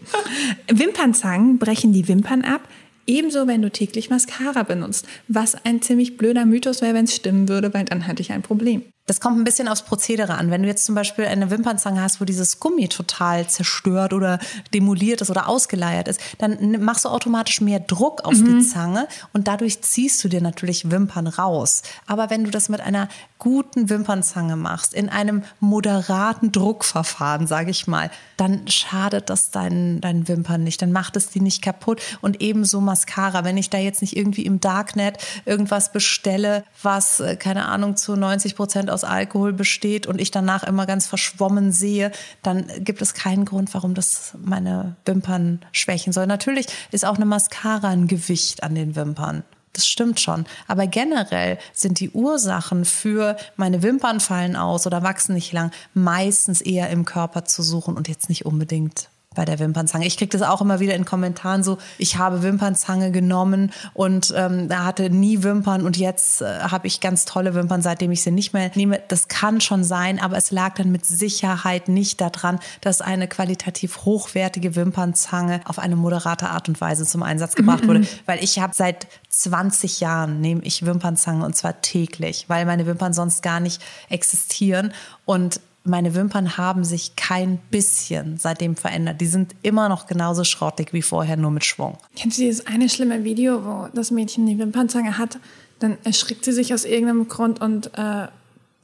Wimpernzangen brechen die Wimpern ab. Ebenso, wenn du täglich Mascara benutzt. Was ein ziemlich blöder Mythos wäre, wenn es stimmen würde, weil dann hatte ich ein Problem. Das kommt ein bisschen aufs Prozedere an. Wenn du jetzt zum Beispiel eine Wimpernzange hast, wo dieses Gummi total zerstört oder demoliert ist oder ausgeleiert ist, dann machst du automatisch mehr Druck auf mhm. die Zange und dadurch ziehst du dir natürlich Wimpern raus. Aber wenn du das mit einer guten Wimpernzange machst, in einem moderaten Druckverfahren, sage ich mal, dann schadet das deinen, deinen Wimpern nicht, dann macht es die nicht kaputt. Und ebenso Mascara, wenn ich da jetzt nicht irgendwie im Darknet irgendwas bestelle, was, äh, keine Ahnung, zu 90 Prozent aus aus Alkohol besteht und ich danach immer ganz verschwommen sehe, dann gibt es keinen Grund, warum das meine Wimpern schwächen soll. Natürlich ist auch eine Mascara ein Gewicht an den Wimpern. Das stimmt schon. Aber generell sind die Ursachen für meine Wimpern fallen aus oder wachsen nicht lang meistens eher im Körper zu suchen und jetzt nicht unbedingt bei der Wimpernzange. Ich kriege das auch immer wieder in Kommentaren so, ich habe Wimpernzange genommen und ähm, hatte nie Wimpern und jetzt äh, habe ich ganz tolle Wimpern, seitdem ich sie nicht mehr nehme. Das kann schon sein, aber es lag dann mit Sicherheit nicht daran, dass eine qualitativ hochwertige Wimpernzange auf eine moderate Art und Weise zum Einsatz gebracht wurde. Weil ich habe seit 20 Jahren nehme ich Wimpernzange und zwar täglich, weil meine Wimpern sonst gar nicht existieren. Und meine Wimpern haben sich kein bisschen seitdem verändert. Die sind immer noch genauso schrottig wie vorher, nur mit Schwung. Kennst du dieses eine schlimme Video, wo das Mädchen die Wimpernzange hat? Dann erschrickt sie sich aus irgendeinem Grund und äh,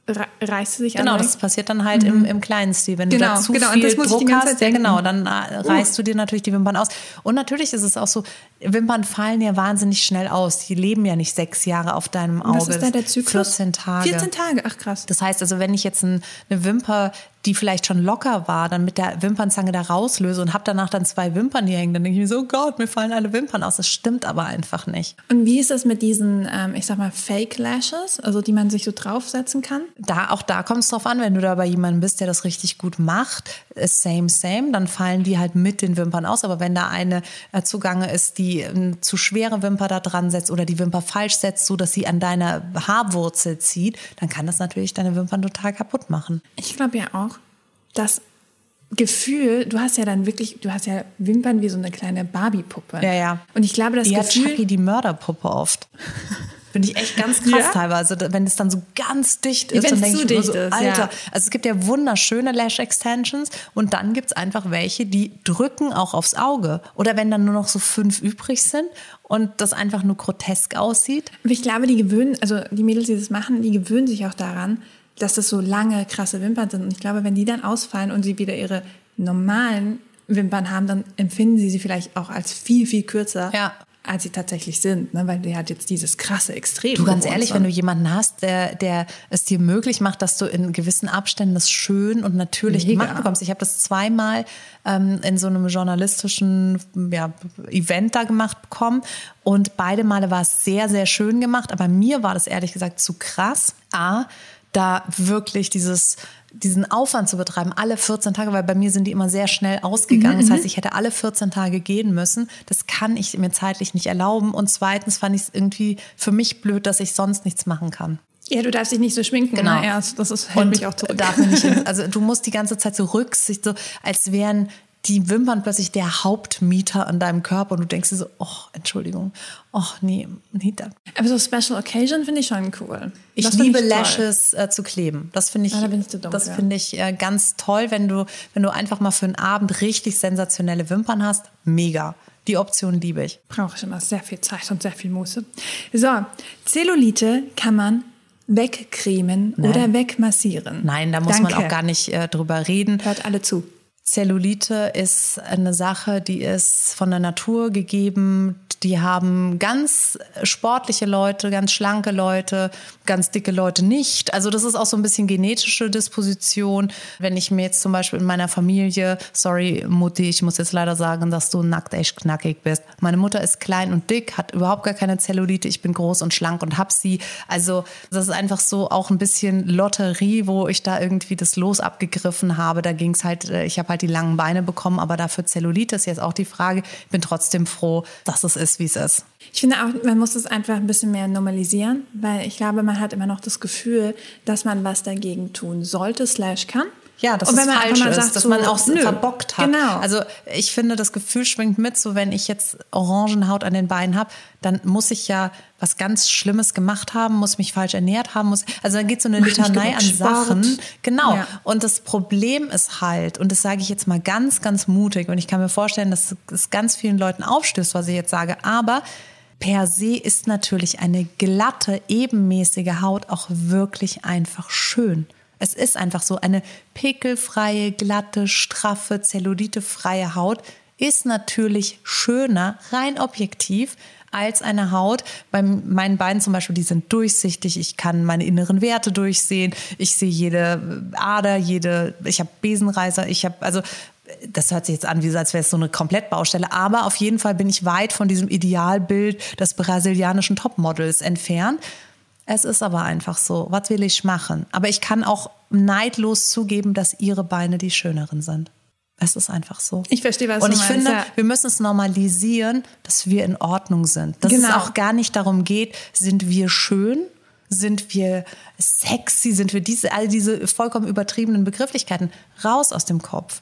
reißt sie sich Genau, das passiert dann halt mhm. im, im kleinen Stil. Wenn genau, du da zu genau, viel Druck hast, ja, genau, dann äh, uh. reißt uh. du dir natürlich die Wimpern aus. Und natürlich ist es auch so, Wimpern fallen ja wahnsinnig schnell aus. Die leben ja nicht sechs Jahre auf deinem Auge. Was ist da der Zyklus? 14 Tage. 14 Tage, ach krass. Das heißt also, wenn ich jetzt ein, eine Wimper die vielleicht schon locker war, dann mit der Wimpernzange da rauslöse und habe danach dann zwei Wimpern hier hängen, dann denke ich mir so, oh Gott, mir fallen alle Wimpern aus. Das stimmt aber einfach nicht. Und wie ist das mit diesen, ähm, ich sag mal, Fake Lashes, also die man sich so draufsetzen kann? Da, auch da kommt es drauf an, wenn du da bei jemandem bist, der das richtig gut macht, same, same, dann fallen die halt mit den Wimpern aus. Aber wenn da eine äh, zugange ist, die eine zu schwere Wimper da dran setzt oder die Wimper falsch setzt, so dass sie an deiner Haarwurzel zieht, dann kann das natürlich deine Wimpern total kaputt machen. Ich glaube ja auch, das Gefühl, du hast ja dann wirklich, du hast ja Wimpern wie so eine kleine Barbie-Puppe. Ja, ja. Und ich glaube, das die Gefühl... hat Chucky die Mörderpuppe oft. Finde ich echt ganz krass ja? teilweise, wenn es dann so ganz dicht ist. Wenn es zu dicht so, ist, Alter. Ja. Also es gibt ja wunderschöne Lash Extensions und dann gibt es einfach welche, die drücken auch aufs Auge. Oder wenn dann nur noch so fünf übrig sind und das einfach nur grotesk aussieht. Aber ich glaube, die gewöhnen, also die Mädels, die das machen, die gewöhnen sich auch daran, dass das so lange, krasse Wimpern sind. Und ich glaube, wenn die dann ausfallen und sie wieder ihre normalen Wimpern haben, dann empfinden sie sie vielleicht auch als viel, viel kürzer. Ja als sie tatsächlich sind, ne? weil der hat jetzt dieses krasse Extrem. Du ganz ehrlich, wenn du jemanden hast, der, der es dir möglich macht, dass du in gewissen Abständen das schön und natürlich Mega. gemacht bekommst. Ich habe das zweimal ähm, in so einem journalistischen ja, Event da gemacht bekommen und beide Male war es sehr, sehr schön gemacht, aber mir war das ehrlich gesagt zu krass. A, da wirklich dieses diesen Aufwand zu betreiben, alle 14 Tage, weil bei mir sind die immer sehr schnell ausgegangen. Das heißt, ich hätte alle 14 Tage gehen müssen. Das kann ich mir zeitlich nicht erlauben. Und zweitens fand ich es irgendwie für mich blöd, dass ich sonst nichts machen kann. Ja, du darfst dich nicht so schminken. Genau. Na, erst. Das ist, hält Und mich auch zurück. darf nicht also du musst die ganze Zeit so Rücksicht, so als wären die Wimpern plötzlich der Hauptmieter an deinem Körper und du denkst dir so, oh, Entschuldigung, oh, nee, nee, da. Aber so Special Occasion finde ich schon cool. Ich liebe toll. Lashes äh, zu kleben. Das finde ich, Ah, da ich dumm das für. finde ich äh, ganz toll, wenn du, wenn du einfach mal für einen Abend richtig sensationelle Wimpern hast. Mega. Die Option liebe ich. Brauche ich immer sehr viel Zeit und sehr viel Muße. So, Zellulite kann man wegcremen oder wegmassieren. Nein, da muss man Danke. auch gar nicht äh, drüber reden. Hört alle zu. Zellulite ist eine Sache, die ist von der Natur gegeben. Die haben ganz sportliche Leute, ganz schlanke Leute, ganz dicke Leute nicht. Also das ist auch so ein bisschen genetische Disposition. Wenn ich mir jetzt zum Beispiel in meiner Familie, sorry Mutti, ich muss jetzt leider sagen, dass du nackt echt knackig bist. Meine Mutter ist klein und dick, hat überhaupt gar keine Zellulite. Ich bin groß und schlank und hab sie. Also das ist einfach so auch ein bisschen Lotterie, wo ich da irgendwie das Los abgegriffen habe. Da ging es halt, äh, ich habe halt die langen Beine bekommen, aber dafür Zellulite ist jetzt auch die Frage. Ich bin trotzdem froh, dass es ist, wie es ist. Ich finde auch, man muss es einfach ein bisschen mehr normalisieren, weil ich glaube, man hat immer noch das Gefühl, dass man was dagegen tun sollte, slash kann. Ja, das Und ist wenn man falsch mal ist, sagt, dass so, man auch nö, verbockt hat. Genau. Also ich finde, das Gefühl schwingt mit, so wenn ich jetzt Orangenhaut an den Beinen habe, dann muss ich ja was ganz Schlimmes gemacht haben, muss mich falsch ernährt haben, muss, also dann geht so eine Mach Litanei an Sport. Sachen. Genau. Ja. Und das Problem ist halt, und das sage ich jetzt mal ganz, ganz mutig, und ich kann mir vorstellen, dass es ganz vielen Leuten aufstößt, was ich jetzt sage, aber per se ist natürlich eine glatte, ebenmäßige Haut auch wirklich einfach schön. Es ist einfach so eine pickelfreie, glatte, straffe, zellulitefreie Haut ist natürlich schöner, rein objektiv, als eine Haut. Bei meinen Beinen zum Beispiel, die sind durchsichtig. Ich kann meine inneren Werte durchsehen. Ich sehe jede Ader, jede, ich habe Besenreißer, ich habe, also das hört sich jetzt an, wie als wäre es so eine Komplettbaustelle, aber auf jeden Fall bin ich weit von diesem Idealbild des brasilianischen Topmodels entfernt. Es ist aber einfach so. Was will ich machen? Aber ich kann auch neidlos zugeben, dass ihre Beine die schöneren sind. Es ist einfach so. Ich verstehe, was Und du ich meinst, finde, ja. wir müssen es normalisieren, dass wir in Ordnung sind. Dass es Genau. auch gar nicht darum geht, sind wir schön? Sind wir sexy? Sind wir diese, all diese vollkommen übertriebenen Begrifflichkeiten? Raus aus dem Kopf.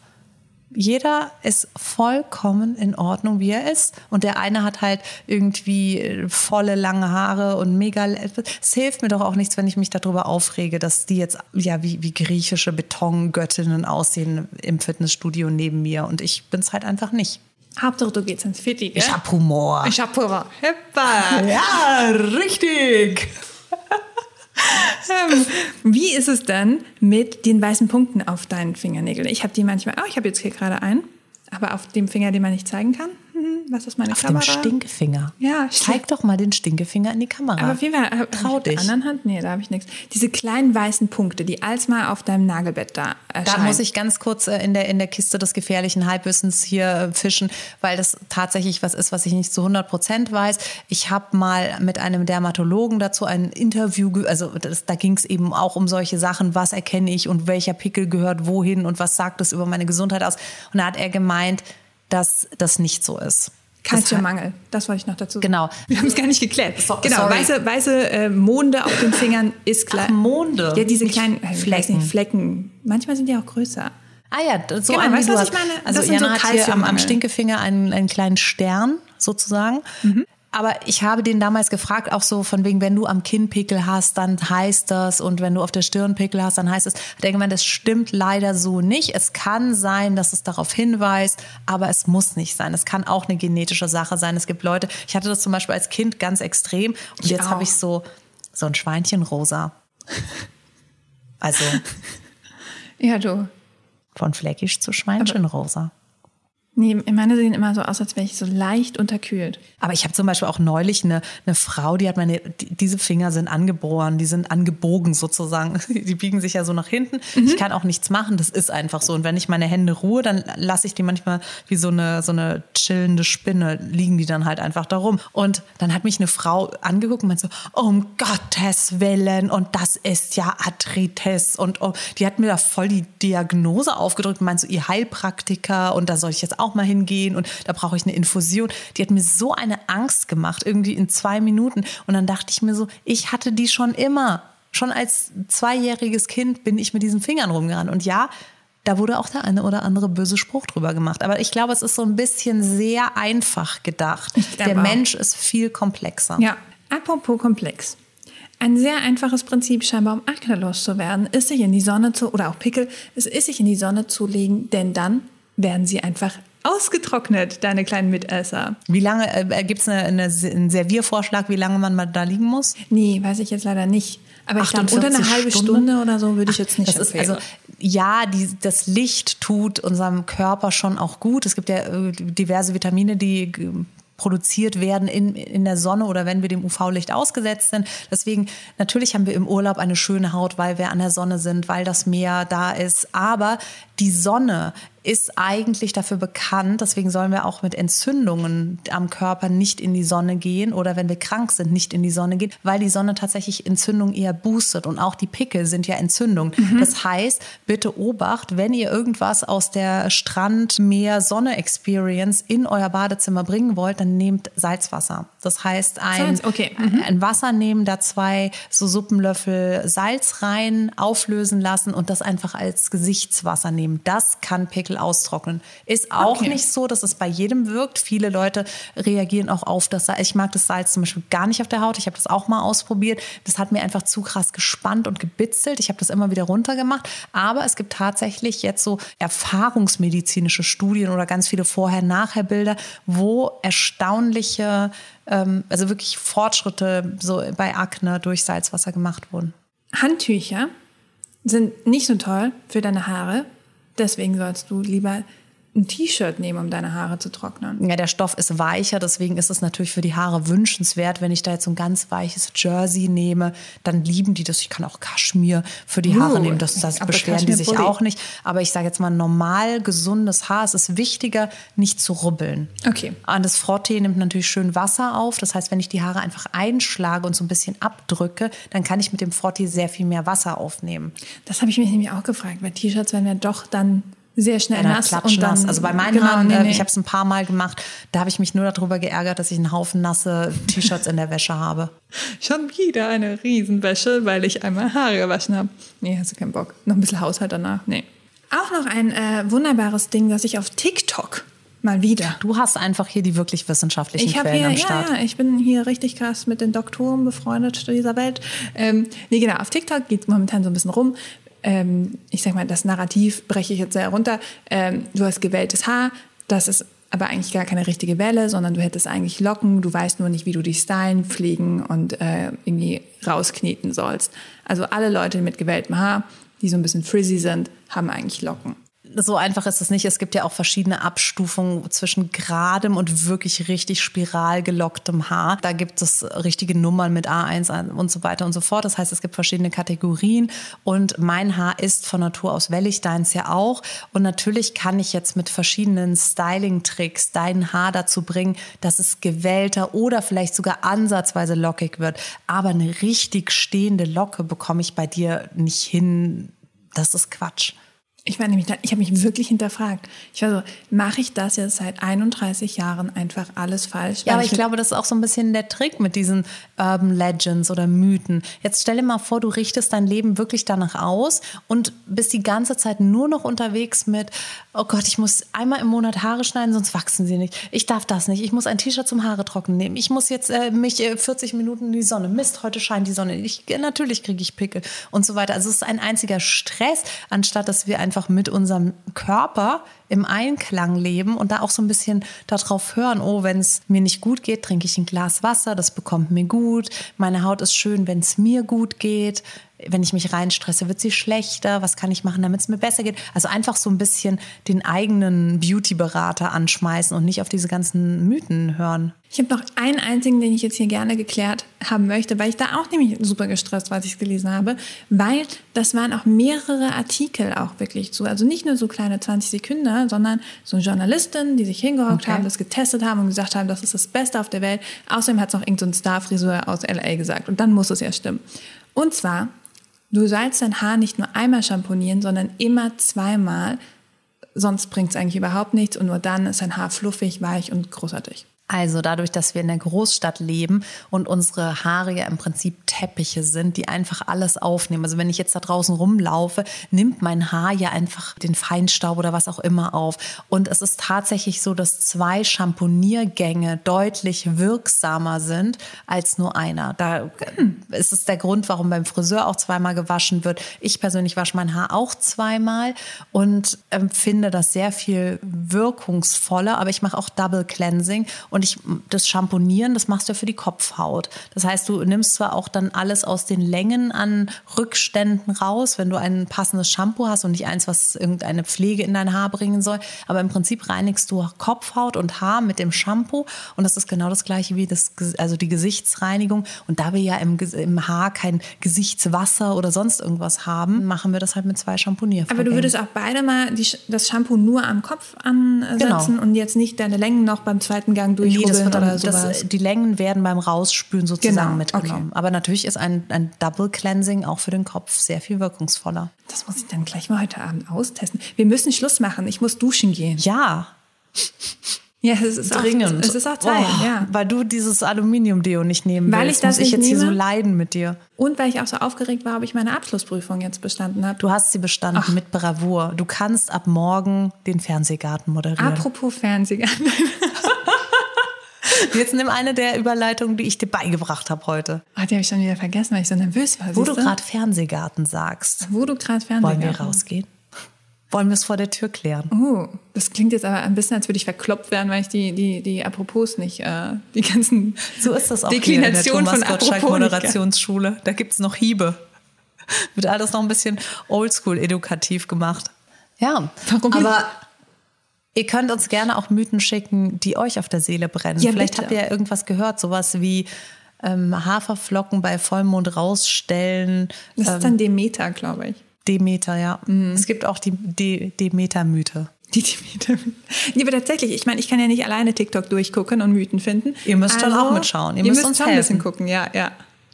Jeder ist vollkommen in Ordnung, wie er ist. Und der eine hat halt irgendwie äh, volle, lange Haare und mega. Es hilft mir doch auch nichts, wenn ich mich darüber aufrege, dass die jetzt ja wie, wie griechische Betongöttinnen aussehen im Fitnessstudio neben mir. Und ich bin's halt einfach nicht. Hauptsache, du gehst ins Fitti, gell? Ich hab Humor. Ich hab Humor. Hippa. ja, richtig. Ähm, Wie ist es denn mit den weißen Punkten auf deinen Fingernägeln? Ich habe die manchmal, oh, ich habe jetzt hier gerade einen, aber auf dem Finger, den man nicht zeigen kann. Was ist meine Auf Kamera? dem Stinkefinger. Ja, Zeig doch mal den Stinkefinger in die Kamera. Aber auf jeden Fall, äh, Trau mit der dich. anderen Hand? Nee, da habe ich nichts. Diese kleinen weißen Punkte, die als mal auf deinem Nagelbett da Da erscheinen. muss ich ganz kurz äh, in der, in der Kiste des gefährlichen Halbwissens hier äh, fischen, weil das tatsächlich was ist, was ich nicht zu 100 Prozent weiß. Ich habe mal mit einem Dermatologen dazu ein Interview, also das, da ging es eben auch um solche Sachen, was erkenne ich und welcher Pickel gehört wohin und was sagt es über meine Gesundheit aus. Und da hat er gemeint, dass das nicht so ist. Kalziummangel, das wollte ich noch dazu sagen. Genau. Wir haben es gar nicht geklärt. So- genau, sorry. weiße, weiße äh, Monde auf den Fingern ist klar. Ach, Monde, Ja, diese kleinen äh, Flecken. Nicht, Flecken. Manchmal sind die auch größer. Ah ja, so Genau, ein, weißt du, was ich meine? Also Das sind Jana so hat hier am, am. Stinkefinger einen, einen kleinen Stern sozusagen. Mhm. Aber ich habe den damals gefragt, auch so von wegen, wenn du am Kinn Pickel hast, dann heißt das und wenn du auf der Stirn Pickel hast, dann heißt es. Hat er gemeint, das stimmt leider so nicht. Es kann sein, dass es darauf hinweist, aber es muss nicht sein. Es kann auch eine genetische Sache sein. Es gibt Leute, ich hatte das zum Beispiel als Kind ganz extrem und Ich jetzt habe ich so, so ein Schweinchenrosa. Also Ja, du. von fleckisch zu Schweinchenrosa. Nee, meine sehen immer so aus, als wäre ich so leicht unterkühlt. Aber ich habe zum Beispiel auch neulich eine, eine Frau, die hat meine, die, diese Finger sind angeboren, die sind angebogen sozusagen. Die biegen sich ja so nach hinten. Mhm. Ich kann auch nichts machen, das ist einfach so. Und wenn ich meine Hände ruhe, dann lasse ich die manchmal wie so eine, so eine chillende Spinne, liegen die dann halt einfach da rum. Und dann hat mich eine Frau angeguckt und meinte so, um Gottes Willen, und das ist ja Arthritis. Und oh, die hat mir da voll die Diagnose aufgedrückt und meinte so, ihr Heilpraktiker, und da soll ich jetzt auch mal hingehen und da brauche ich eine Infusion. Die hat mir so eine Angst gemacht, irgendwie in zwei Minuten. Und dann dachte ich mir so, ich hatte die schon immer. Schon als zweijähriges Kind bin ich mit diesen Fingern rumgerannt. Und ja, da wurde auch der eine oder andere böse Spruch drüber gemacht. Aber ich glaube, es ist so ein bisschen sehr einfach gedacht. Der Mensch ist viel komplexer. Ja, apropos komplex. Ein sehr einfaches Prinzip scheinbar, um Akne loszuwerden, ist sich in die Sonne zu, oder auch Pickel, es ist sich in die Sonne zu legen, denn dann werden sie einfach ausgetrocknet, deine kleinen Mitesser. Wie lange, äh, gibt es eine, eine, einen Serviervorschlag, wie lange man mal da liegen muss? Nee, weiß ich jetzt leider nicht. Aber ich glaube, unter eine halbe Stunde, Stunde oder so würde ich jetzt nicht das ist also Ja, die, das Licht tut unserem Körper schon auch gut. Es gibt ja äh, diverse Vitamine, die produziert werden in, in der Sonne oder wenn wir dem UV-Licht ausgesetzt sind. Deswegen, natürlich haben wir im Urlaub eine schöne Haut, weil wir an der Sonne sind, weil das Meer da ist. Aber die Sonne ist eigentlich dafür bekannt, deswegen sollen wir auch mit Entzündungen am Körper nicht in die Sonne gehen oder wenn wir krank sind, nicht in die Sonne gehen, weil die Sonne tatsächlich Entzündung eher boostet und auch die Pickel sind ja Entzündung. Mhm. Das heißt, bitte Obacht, wenn ihr irgendwas aus der Strand, Meer, Sonne Experience in euer Badezimmer bringen wollt, dann nehmt Salzwasser. Das heißt, ein, okay. mhm. ein Wasser nehmen, da zwei so Suppenlöffel Salz rein, auflösen lassen und das einfach als Gesichtswasser nehmen. Das kann Pickel Lebensmittel austrocknen. Ist auch okay. nicht so, dass es bei jedem wirkt. Viele Leute reagieren auch auf das Salz. Ich mag das Salz zum Beispiel gar nicht auf der Haut. Ich habe das auch mal ausprobiert. Das hat mir einfach zu krass gespannt und gebitzelt. Ich habe das immer wieder runtergemacht. Aber es gibt tatsächlich jetzt so erfahrungsmedizinische Studien oder ganz viele Vorher-Nachher-Bilder, wo erstaunliche, ähm, also wirklich Fortschritte so bei Akne durch Salzwasser gemacht wurden. Handtücher sind nicht so toll für deine Haare, Deswegen sollst du lieber ein T-Shirt nehmen, um deine Haare zu trocknen. Ja, der Stoff ist weicher, deswegen ist es natürlich für die Haare wünschenswert. Wenn ich da jetzt so ein ganz weiches Jersey nehme, dann lieben die das. Ich kann auch Kaschmir für die Haare uh, nehmen, das, das beschweren die sich auch nicht. Aber ich sage jetzt mal, normal gesundes Haar, es ist wichtiger, nicht zu rubbeln. Okay. Und das Frotté nimmt natürlich schön Wasser auf. Das heißt, wenn ich die Haare einfach einschlage und so ein bisschen abdrücke, dann kann ich mit dem Frotté sehr viel mehr Wasser aufnehmen. Das habe ich mich nämlich auch gefragt. Bei T-Shirts werden wir doch dann sehr schnell ja, nass und dann, Also bei meinen genau, Haaren, nee, nee. ich habe es ein paar Mal gemacht, da habe ich mich nur darüber geärgert, dass ich einen Haufen nasse T-Shirts in der Wäsche habe. Schon wieder eine Riesenwäsche, weil ich einmal Haare gewaschen habe. Nee, hast du keinen Bock. Noch ein bisschen Haushalt danach? Nee. Auch noch ein äh, wunderbares Ding, das ich auf TikTok mal wieder. Du hast einfach hier die wirklich wissenschaftlichen ich Quellen hier, am Start. Ja, ja, ich bin hier richtig krass mit den Doktoren befreundet dieser Welt. Ähm, nee, genau, auf TikTok geht momentan so ein bisschen rum, ähm, ich sag mal, das Narrativ breche ich jetzt sehr runter. Ähm, du hast gewelltes Haar, das ist aber eigentlich gar keine richtige Welle, sondern du hättest eigentlich Locken, du weißt nur nicht, wie du die stylen, pflegen und äh, irgendwie rauskneten sollst. Also alle Leute mit gewelltem Haar, die so ein bisschen frizzy sind, haben eigentlich Locken so einfach ist es nicht. Es gibt ja auch verschiedene Abstufungen zwischen geradem und wirklich richtig spiral gelocktem Haar. Da gibt es richtige Nummern mit A1 und so weiter und so fort. Das heißt, es gibt verschiedene Kategorien und mein Haar ist von Natur aus wellig, deins ja auch. Und natürlich kann ich jetzt mit verschiedenen Styling-Tricks dein Haar dazu bringen, dass es gewellter oder vielleicht sogar ansatzweise lockig wird. Aber eine richtig stehende Locke bekomme ich bei dir nicht hin. Das ist Quatsch. Ich war nämlich, ich habe mich wirklich hinterfragt. Ich war so, mache ich das jetzt seit 31 Jahren einfach alles falsch? Ja, aber ich, glaube, das ist auch so ein bisschen der Trick mit diesen Urban Legends oder Mythen. Jetzt stell dir mal vor, du richtest dein Leben wirklich danach aus und bist die ganze Zeit nur noch unterwegs mit, oh Gott, ich muss einmal im Monat Haare schneiden, sonst wachsen sie nicht. Ich darf das nicht. Ich muss ein T-Shirt zum Haare trocknen nehmen. Ich muss jetzt äh, mich äh, 40 Minuten in die Sonne. Mist, heute scheint die Sonne. Ich, natürlich kriege ich Pickel und so weiter. Also es ist ein einziger Stress, anstatt dass wir ein einfach mit unserem Körper im Einklang leben und da auch so ein bisschen darauf hören, oh, wenn es mir nicht gut geht, trinke ich ein Glas Wasser, das bekommt mir gut. Meine Haut ist schön, wenn es mir gut geht wenn ich mich reinstresse, wird sie schlechter? Was kann ich machen, damit es mir besser geht? Also einfach so ein bisschen den eigenen Beauty-Berater anschmeißen und nicht auf diese ganzen Mythen hören. Ich habe noch einen einzigen, den ich jetzt hier gerne geklärt haben möchte, weil ich da auch nämlich super gestresst war, als ich es gelesen habe, weil das waren auch mehrere Artikel auch wirklich zu. Also nicht nur so kleine 20 Sekunden, sondern so Journalisten, die sich hingehockt okay. haben, das getestet haben und gesagt haben, das ist das Beste auf der Welt. Außerdem hat es noch irgendein so Starfrisur aus LA gesagt und dann muss es ja stimmen. Und zwar Du sollst dein Haar nicht nur einmal schamponieren, sondern immer zweimal. Sonst bringt es eigentlich überhaupt nichts und nur dann ist dein Haar fluffig, weich und großartig. Also dadurch, dass wir in der Großstadt leben und unsere Haare ja im Prinzip Teppiche sind, die einfach alles aufnehmen. Also wenn ich jetzt da draußen rumlaufe, nimmt mein Haar ja einfach den Feinstaub oder was auch immer auf. Und es ist tatsächlich so, dass zwei Champoniergänge deutlich wirksamer sind als nur einer. Da hm, ist es der Grund, warum beim Friseur auch zweimal gewaschen wird. Ich persönlich wasche mein Haar auch zweimal und empfinde das sehr viel wirkungsvoller. Aber ich mache auch Double Cleansing und ich, das Schamponieren, das machst du ja für die Kopfhaut. Das heißt, du nimmst zwar auch dann alles aus den Längen an Rückständen raus, wenn du ein passendes Shampoo hast und nicht eins, was irgendeine Pflege in dein Haar bringen soll. Aber im Prinzip reinigst du Kopfhaut und Haar mit dem Shampoo. Und das ist genau das gleiche wie das, also die Gesichtsreinigung. Und da wir ja im, im Haar kein Gesichtswasser oder sonst irgendwas haben, machen wir das halt mit zwei Shampooniervorgängen. Aber du würdest auch beide mal die, das Shampoo nur am Kopf ansetzen genau. und jetzt nicht deine Längen noch beim zweiten Gang durch nee, das wird dann, das, die Längen werden beim Rausspülen sozusagen genau, mitgenommen. Okay. Aber natürlich ist ein, ein Double Cleansing auch für den Kopf sehr viel wirkungsvoller. Das muss ich dann gleich mal heute Abend austesten. Wir müssen Schluss machen. Ich muss duschen gehen. Ja. Ja, es ist dringend. Auch, es ist auch Zeit, oh, ja. Weil du dieses Aluminium-Deo nicht nehmen weil willst, ich das muss ich jetzt nehme. hier so leiden mit dir. Und weil ich auch so aufgeregt war, ob ich meine Abschlussprüfung jetzt bestanden habe. Du hast sie bestanden Ach. mit Bravour. Du kannst ab morgen den Fernsehgarten moderieren. Apropos Fernsehgarten. Jetzt nimm eine der Überleitungen, die ich dir beigebracht habe heute. Oh, die habe ich schon wieder vergessen, weil ich so nervös war. Wo du gerade Fernsehgarten sagst. Wo du gerade Fernsehgarten. Wollen wir rausgehen? Wollen wir es vor der Tür klären? Oh, das klingt jetzt aber ein bisschen, als würde ich verkloppt werden, weil ich die, die, die Apropos nicht, äh, die ganzen So ist das auch Deklination hier in der Thomas Gottschalk Moderationsschule. Da gibt es noch Hiebe. Wird alles noch ein bisschen oldschool edukativ gemacht. Ja, Warum aber Ihr könnt uns gerne auch Mythen schicken, die euch auf der Seele brennen. Ja, Vielleicht bitte. habt ihr ja irgendwas gehört, sowas wie ähm, Haferflocken bei Vollmond rausstellen. Das ähm, ist dann Demeter, glaube ich. Demeter, ja. Mhm. Es gibt auch die De Demeter-Mythe. Die Demeter. Nee, aber tatsächlich, ich meine, ich kann ja nicht alleine TikTok durchgucken und Mythen finden. Ihr müsst also, schon auch mitschauen. Ihr, ihr müsst, uns schon ein bisschen gucken, ja, ja.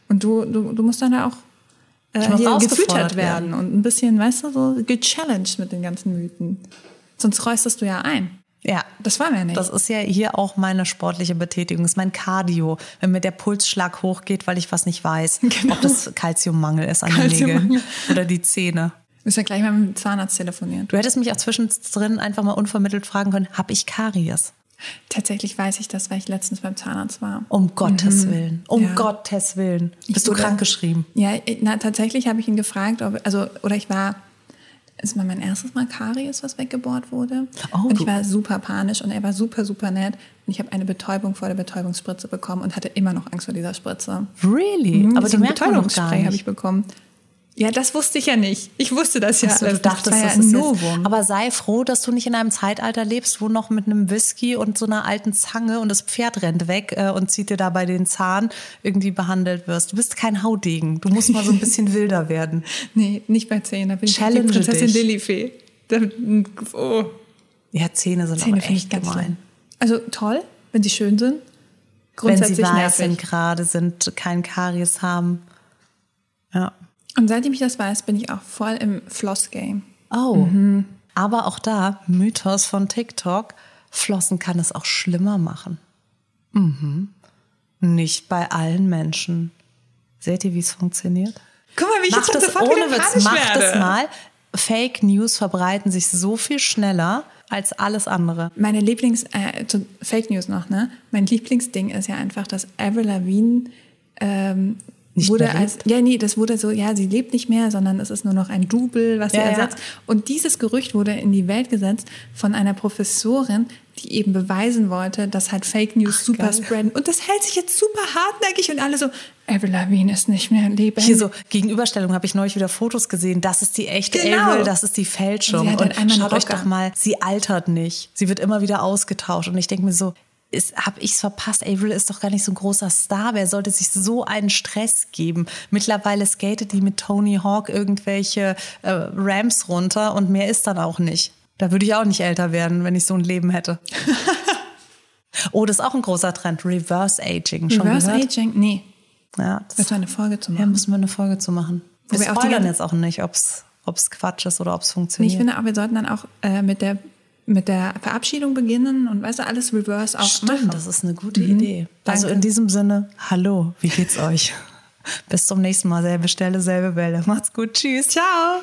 Und du, du, du musst dann ja auch äh, hier gefüttert werden und ein bisschen, weißt du, so gechallenged mit den ganzen Mythen. Sonst räusterst du ja ein. Ja. Das wollen wir nicht. Das ist ja hier auch meine sportliche Betätigung. Das ist mein Cardio. Wenn mir der Pulsschlag hochgeht, weil ich was nicht weiß. Genau. Ob das Kalziummangel ist an den Nägeln oder die Zähne. Müssen wir gleich mal mit dem Zahnarzt telefonieren. Du hättest mich auch zwischendrin einfach mal unvermittelt fragen können, habe ich Karies? Tatsächlich weiß ich das, weil ich letztens beim Zahnarzt war. Um Gottes mhm. Willen. Um ja. Gottes Willen. Bist wurde, du krankgeschrieben? Ja, na, tatsächlich habe ich ihn gefragt, ob, also, oder ich war es war mein erstes Mal Karies, was weggebohrt wurde. Oh, und ich war super panisch und er war super, super nett. Und ich habe eine Betäubung vor der Betäubungsspritze bekommen und hatte immer noch Angst vor dieser Spritze. Really? Mhm, Aber so ein Betäubungsspray habe ich bekommen. Ja, das wusste ich ja nicht. Ich wusste das ja. So, du dachtest, das, das ist Novum. Aber sei froh, dass du nicht in einem Zeitalter lebst, wo noch mit einem Whisky und so einer alten Zange und das Pferd rennt weg äh, und zieht dir dabei den Zahn irgendwie behandelt wirst. Du bist kein Haudegen. Du musst mal so ein bisschen wilder werden. Nee, nicht bei Zähnen. Da bin Challenge ich die Prinzessin Lilifee. Oh. Ja, Zähne sind Zähne aber echt gemein. Schlimm. Also toll, wenn sie schön sind. Grundsätzlich wenn sie weiß nervig. sind, gerade sind, kein Karies haben. Ja. Und seitdem ich das weiß, bin ich auch voll im Floss-Game. Oh. Mhm. Aber auch da, Mythos von TikTok, Flossen kann es auch schlimmer machen. Mhm. Nicht bei allen Menschen. Seht ihr, wie es funktioniert? Guck mal, wie ich macht jetzt das ohne Witz, macht es mal. Fake News verbreiten sich so viel schneller als alles andere. Meine Lieblings äh, Fake News noch, ne? Mein Lieblingsding ist ja einfach, dass Avril Lavigne ähm, Nicht wurde mehr als, ja, nee, das wurde so, ja, sie lebt nicht mehr, sondern es ist nur noch ein Double, was sie Ja, ja. ersetzt. Und dieses Gerücht wurde in die Welt gesetzt von einer Professorin, die eben beweisen wollte, dass halt Fake News super geil. spreaden. Und das hält sich jetzt super hartnäckig und alle so, Avril Lavigne ist nicht mehr lebendig. Hier so Gegenüberstellung habe ich neulich wieder Fotos gesehen. Das ist die echte Genau. Avril, das ist die Fälschung. Sie hat Und halt einmal einen schaut euch doch mal, sie altert nicht. Sie wird immer wieder ausgetauscht. Und ich denke mir so, habe ich es verpasst? Avril ist doch gar nicht so ein großer Star. Wer sollte sich so einen Stress geben? Mittlerweile skatet die mit Tony Hawk irgendwelche äh, Ramps runter und mehr ist dann auch nicht. Da würde ich auch nicht älter werden, wenn ich so ein Leben hätte. oh, das ist auch ein großer Trend. Reverse Aging. Schon Reverse gehört? Aging? Nee. Ja, das Das war eine Folge zu ja, machen. müssen wir eine Folge zu machen. Wo Wir wir spoilern jetzt auch nicht, ob es Quatsch ist oder ob es Nee, funktioniert. ich finde auch, wir sollten dann auch äh, mit, der, mit der Verabschiedung beginnen und weißt du, alles reverse auch machen. Stimmt, das ist eine gute Idee. Also Danke. in diesem Sinne, hallo, wie geht's euch? Bis zum nächsten Mal, selbe Stelle, selbe Welle. Macht's gut, tschüss. Ciao!